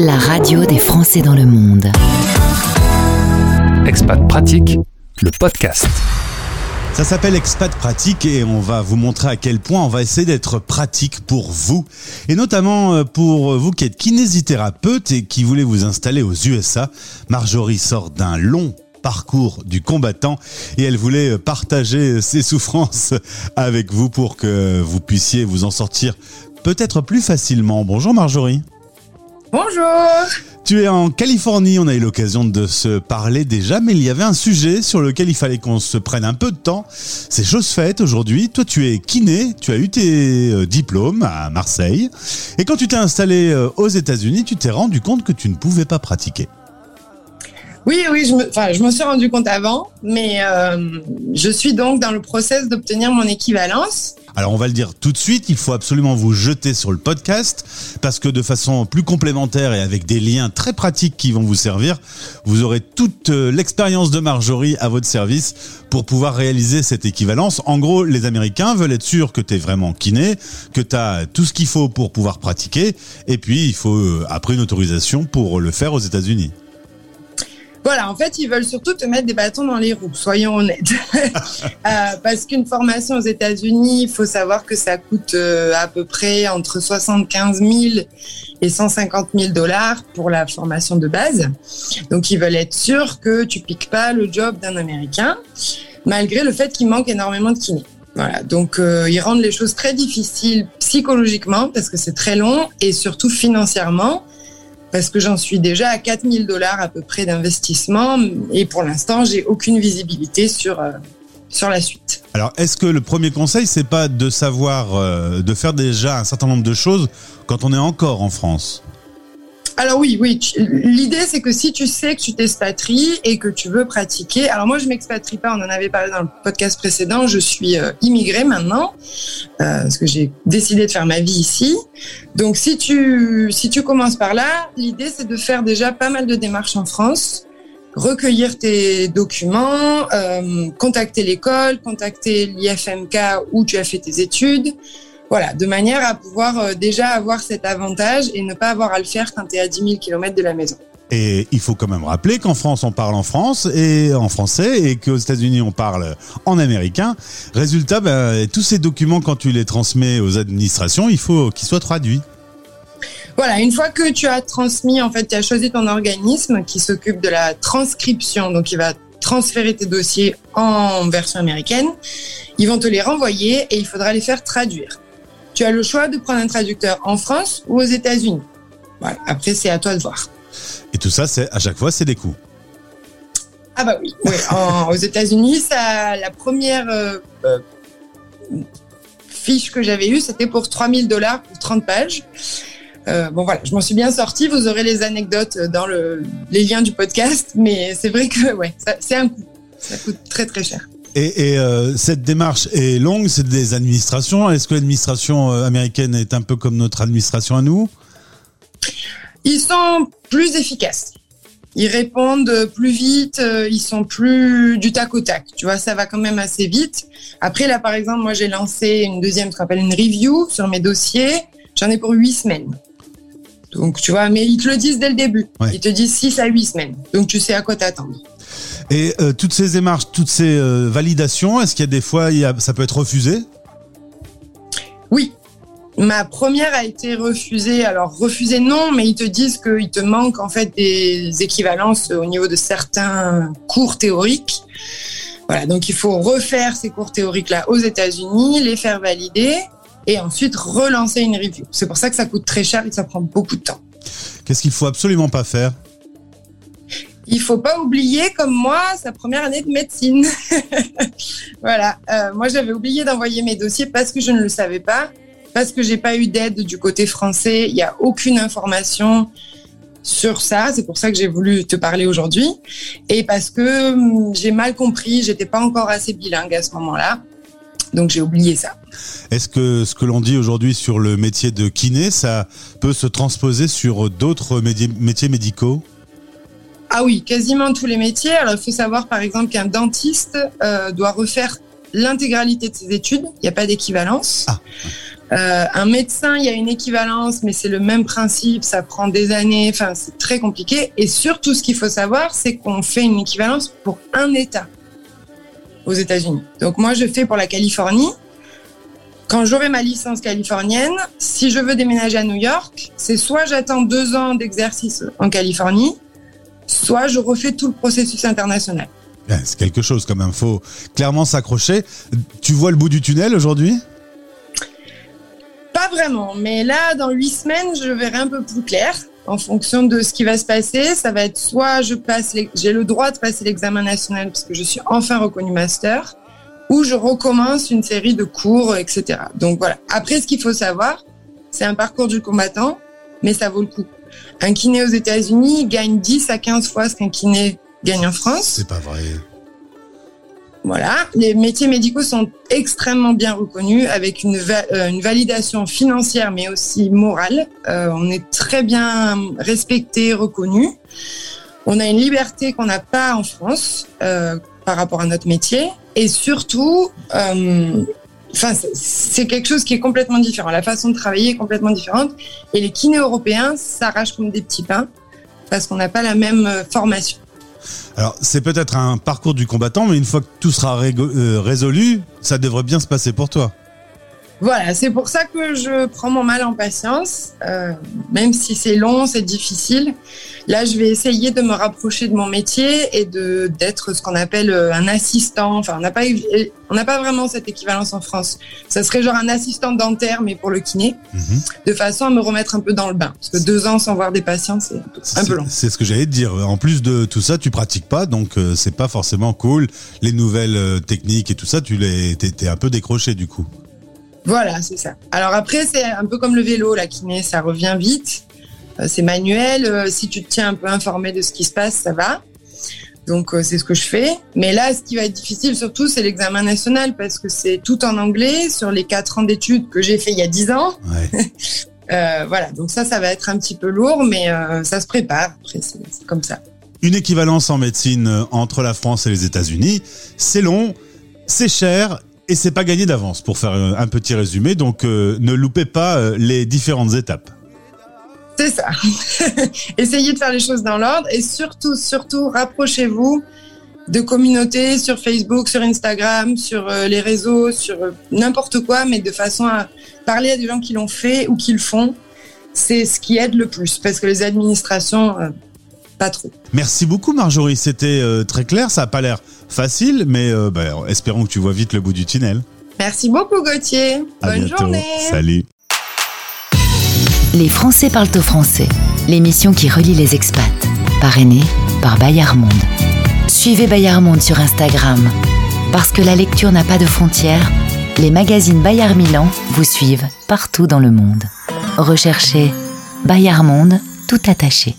la radio des Français dans le monde. Expat Pratique, le podcast. Ça s'appelle Expat Pratique et on va vous montrer à quel point on va essayer d'être pratique pour vous. Et notamment euh, pour vous qui êtes kinésithérapeute et qui voulez vous installer aux USA. Marjorie sort d'un long parcours du combattant et elle voulait partager ses souffrances avec vous pour que vous puissiez vous en sortir peut-être plus facilement. Bonjour Marjorie. Bonjour Tu es en Californie, on a eu l'occasion de se parler déjà, mais il y avait un sujet sur lequel il fallait qu'on se prenne un peu de temps. C'est chose faite aujourd'hui. Toi, tu es kiné, tu as eu tes euh, diplômes à Marseille, et quand tu t'es installé euh, aux États-Unis, tu t'es rendu compte que tu ne pouvais pas pratiquer. Oui, oui, je me, enfin, je m'en suis rendu compte avant, mais euh, je suis donc dans le process d'obtenir mon équivalence. Alors on va le dire tout de suite, il faut absolument vous jeter sur le podcast parce que de façon plus complémentaire et avec des liens très pratiques qui vont vous servir, vous aurez toute euh, l'expérience de Marjorie à votre service pour pouvoir réaliser cette équivalence. En gros, les Américains veulent être sûrs que tu es vraiment kiné, que tu as tout ce qu'il faut pour pouvoir pratiquer et puis il faut euh, après une autorisation pour le faire aux États-Unis. Voilà, en fait, ils veulent surtout te mettre des bâtons dans les roues, soyons honnêtes. euh, parce qu'une formation aux États-Unis, il faut savoir que ça coûte euh, à peu près entre 75 000 et 150 000 dollars pour la formation de base. Donc, ils veulent être sûrs que tu piques pas le job d'un Américain, malgré le fait qu'il manque énormément de kinés. Voilà, donc euh, ils rendent les choses très difficiles psychologiquement parce que c'est très long et surtout financièrement parce que j'en suis déjà à 4000 dollars à peu près d'investissement et pour l'instant, j'ai aucune visibilité sur, euh, sur la suite. Alors, est-ce que le premier conseil, c'est pas de savoir, euh, de faire déjà un certain nombre de choses quand on est encore en France? Alors oui, oui. L'idée, c'est que si tu sais que tu t'expatries et que tu veux pratiquer, alors moi, je m'expatrie pas. On en avait parlé dans le podcast précédent. Je suis euh, immigrée maintenant euh, parce que j'ai décidé de faire ma vie ici. Donc, si tu si tu commences par là, l'idée, c'est de faire déjà pas mal de démarches en France recueillir tes documents, euh, contacter l'école, contacter l'IFMK où tu as fait tes études, voilà, de manière à pouvoir euh, déjà avoir cet avantage et ne pas avoir à le faire quand tu es à 10 000 km de la maison. Et il faut quand même rappeler qu'en France, on parle en France et en français et qu'aux États-Unis, on parle en américain. Résultat, ben, tous ces documents, quand tu les transmets aux administrations, il faut qu'ils soient traduits. Voilà, une fois que tu as transmis, en fait, tu as choisi ton organisme qui s'occupe de la transcription, donc il va transférer tes dossiers en version américaine, ils vont te les renvoyer et il faudra les faire traduire. Tu as le choix de prendre un traducteur en France ou aux États-Unis. Voilà. Après, c'est à toi de voir. Et tout ça, c'est à chaque fois, c'est des coûts. Ah bah oui. oui. En, aux États-Unis, ça, la première euh, euh, fiche que j'avais eue, c'était pour 3000 dollars pour 30 pages. Euh, bon voilà, je m'en suis bien sortie. Vous aurez les anecdotes dans le, les liens du podcast, mais c'est vrai que ouais, c'est un coût. Ça coûte très très cher. Et, et euh, cette démarche est longue, c'est des administrations. Est-ce que l'administration euh, américaine est un peu comme notre administration à nous? Ils sont plus efficaces. Ils répondent plus vite, euh, ils sont plus du tac au tac. Tu vois, ça va quand même assez vite. Après, là, par exemple, moi, j'ai lancé une deuxième, ce qu'on appelle une review sur mes dossiers. J'en ai pour huit semaines. Donc, tu vois, mais ils te le disent dès le début. Ouais. Ils te disent six à huit semaines. Donc, tu sais à quoi t'attendre. Et euh, toutes ces démarches, toutes ces euh, validations, est-ce qu'il y a des fois, il y a, ça peut être refusé? Oui. Ma première a été refusée. Alors, refusée non, mais ils te disent qu'il te manque en fait des équivalences au niveau de certains cours théoriques. Voilà, donc il faut refaire ces cours théoriques-là aux États-Unis, les faire valider et ensuite relancer une review. C'est pour ça que ça coûte très cher et que ça prend beaucoup de temps. Qu'est-ce qu'il faut absolument pas faire? Il faut pas oublier, comme moi, sa première année de médecine. voilà. Euh, moi, j'avais oublié d'envoyer mes dossiers parce que je ne le savais pas, parce que j'ai pas eu d'aide du côté français. Il y a aucune information sur ça. C'est pour ça que j'ai voulu te parler aujourd'hui. Et parce que hum, j'ai mal compris, j'étais pas encore assez bilingue à ce moment-là. Donc j'ai oublié ça. Est-ce que ce que l'on dit aujourd'hui sur le métier de kiné, ça peut se transposer sur d'autres métiers médicaux? Ah oui, quasiment tous les métiers. Alors, il faut savoir, par exemple, qu'un dentiste euh, doit refaire l'intégralité de ses études. Il n'y a pas d'équivalence. Ah. Euh, un médecin, il y a une équivalence, mais c'est le même principe, ça prend des années, enfin c'est très compliqué. Et surtout, ce qu'il faut savoir, c'est qu'on fait une équivalence pour un État aux États-Unis. Donc moi, je fais pour la Californie. Quand j'aurai ma licence californienne, si je veux déménager à New York, c'est soit j'attends deux ans d'exercice en Californie, soit je refais tout le processus international. C'est quelque chose quand même, faut clairement s'accrocher. Tu vois le bout du tunnel aujourd'hui? Pas vraiment, mais là, dans huit semaines, je verrai un peu plus clair. En fonction de ce qui va se passer, ça va être soit je passe, j'ai le droit de passer l'examen national parce que je suis enfin reconnu master, ou je recommence une série de cours, etc. Donc voilà. Après, ce qu'il faut savoir, c'est un parcours du combattant, mais ça vaut le coup. Un kiné aux États-Unis gagne 10 à 15 fois ce qu'un kiné gagne en France. C'est pas vrai. Voilà, les métiers médicaux sont extrêmement bien reconnus avec une, euh, une validation financière mais aussi morale. Euh, on est très bien respecté, reconnu. On a une liberté qu'on n'a pas en France euh, par rapport à notre métier et surtout, euh, enfin c'est quelque chose qui est complètement différent. La façon de travailler est complètement différente et les kinés européens s'arrachent comme des petits pains parce qu'on n'a pas la même euh, formation. Alors, c'est peut-être un parcours du combattant, mais une fois que tout sera euh, résolu, ça devrait bien se passer pour toi. Voilà, c'est pour ça que je prends mon mal en patience, euh, même si c'est long, c'est difficile. Là, je vais essayer de me rapprocher de mon métier et de d'être ce qu'on appelle euh, un assistant. Enfin, on n'a pas on n'a pas vraiment cette équivalence en France. Ça serait genre un assistant dentaire, mais pour le kiné, mhm. de façon à me remettre un peu dans le bain. Parce que deux ans sans voir des patients, c'est un peu long. C'est ce que j'allais te dire. En plus de tout ça, tu pratiques pas, donc euh, c'est pas forcément cool. Les nouvelles techniques et tout ça, tu les, t'es un peu décroché du coup. Voilà, c'est ça. Alors après, c'est un peu comme le vélo, la kiné, ça revient vite. Euh, c'est manuel. Euh, si tu te tiens un peu informé de ce qui se passe, ça va. Donc euh, c'est ce que je fais. Mais là, ce qui va être difficile surtout, c'est l'examen national parce que c'est tout en anglais sur les quatre ans d'études que j'ai fait il y a dix ans. voilà, donc ça, ça va être un petit peu lourd, mais ça se prépare. Après, c'est comme ça. Une équivalence en médecine entre la France et les États-Unis, c'est long, c'est cher et c'est pas gagné d'avance pour faire un petit résumé. Donc euh, ne loupez pas euh, les différentes étapes. C'est ça. Essayez de faire les choses dans l'ordre et surtout, surtout, rapprochez-vous de communautés sur Facebook, sur Instagram, sur euh, les réseaux, sur n'importe quoi, mais de façon à parler à des gens qui l'ont fait ou qui le font. C'est ce qui aide le plus parce que les administrations, pas trop. Merci beaucoup Marjorie, c'était très clair, ça n'a pas l'air facile, mais euh, bah, espérons que tu vois vite le bout du tunnel. Merci beaucoup Gauthier. Bonne journée. Salut. Les Français parlent au français, l'émission qui relie les expats, parrainée par Bayard Monde. Suivez Bayard Monde sur Instagram. Parce que la lecture n'a pas de frontières, les magazines Bayard Milan vous suivent partout dans le monde. Recherchez Bayard Monde tout attaché.